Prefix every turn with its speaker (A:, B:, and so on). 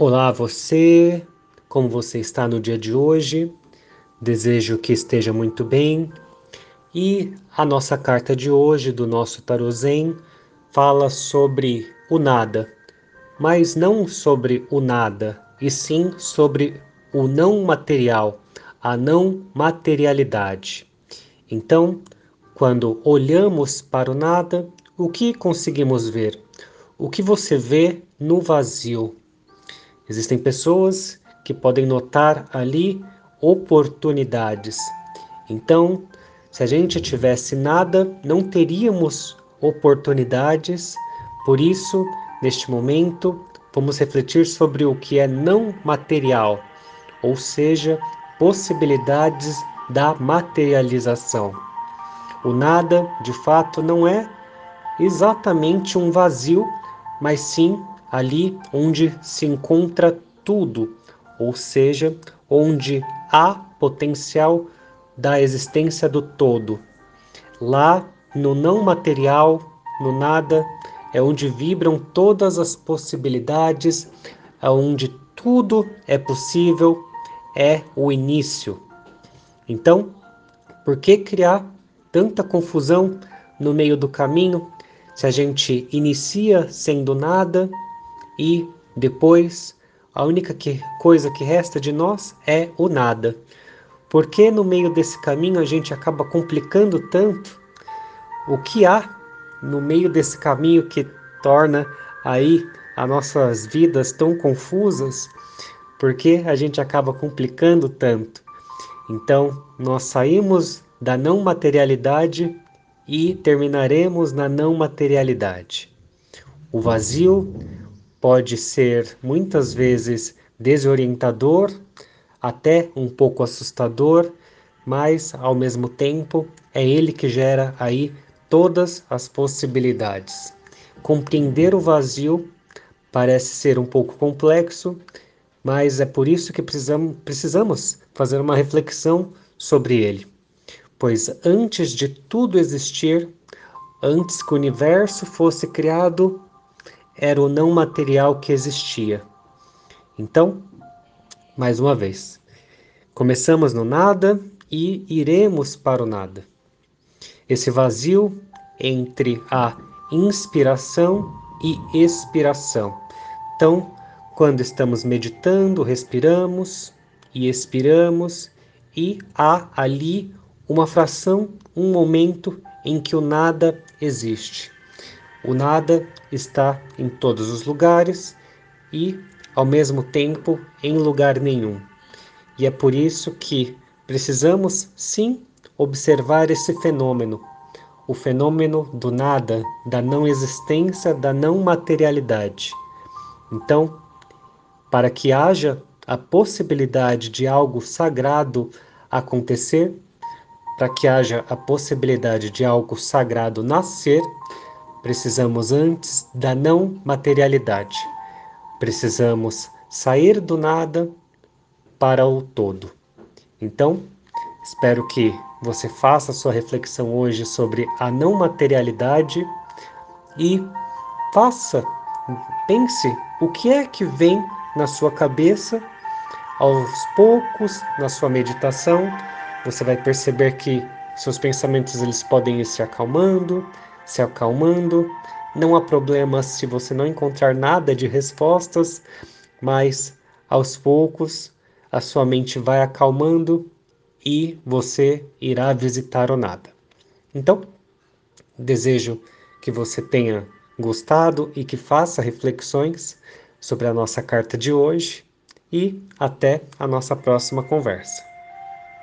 A: Olá, você! Como você está no dia de hoje? Desejo que esteja muito bem. E a nossa carta de hoje do nosso Tarot fala sobre o nada, mas não sobre o nada, e sim sobre o não material, a não materialidade. Então, quando olhamos para o nada, o que conseguimos ver? O que você vê no vazio? Existem pessoas que podem notar ali oportunidades. Então, se a gente tivesse nada, não teríamos oportunidades. Por isso, neste momento, vamos refletir sobre o que é não material, ou seja, possibilidades da materialização. O nada, de fato, não é exatamente um vazio, mas sim ali onde se encontra tudo, ou seja, onde há potencial da existência do todo. Lá no não material, no nada, é onde vibram todas as possibilidades, é onde tudo é possível, é o início. Então, por que criar tanta confusão no meio do caminho se a gente inicia sendo nada e depois a única que, coisa que resta de nós é o nada. Porque no meio desse caminho a gente acaba complicando tanto o que há no meio desse caminho que torna aí as nossas vidas tão confusas, porque a gente acaba complicando tanto. Então, nós saímos da não materialidade e terminaremos na não materialidade. O vazio pode ser muitas vezes desorientador, até um pouco assustador, mas ao mesmo tempo é ele que gera aí todas as possibilidades. Compreender o vazio parece ser um pouco complexo, mas é por isso que precisamos, precisamos fazer uma reflexão sobre ele. Pois antes de tudo existir, antes que o universo fosse criado, era o não material que existia. Então, mais uma vez, começamos no nada e iremos para o nada. Esse vazio entre a inspiração e expiração. Então, quando estamos meditando, respiramos e expiramos, e há ali uma fração, um momento em que o nada existe. O nada está em todos os lugares e, ao mesmo tempo, em lugar nenhum. E é por isso que precisamos, sim, observar esse fenômeno, o fenômeno do nada, da não existência, da não materialidade. Então, para que haja a possibilidade de algo sagrado acontecer, para que haja a possibilidade de algo sagrado nascer, Precisamos antes da não materialidade. Precisamos sair do nada para o todo. Então, espero que você faça sua reflexão hoje sobre a não materialidade e faça, pense o que é que vem na sua cabeça aos poucos na sua meditação, você vai perceber que seus pensamentos eles podem ir se acalmando, se acalmando. Não há problema se você não encontrar nada de respostas, mas aos poucos a sua mente vai acalmando e você irá visitar o nada. Então, desejo que você tenha gostado e que faça reflexões sobre a nossa carta de hoje e até a nossa próxima conversa.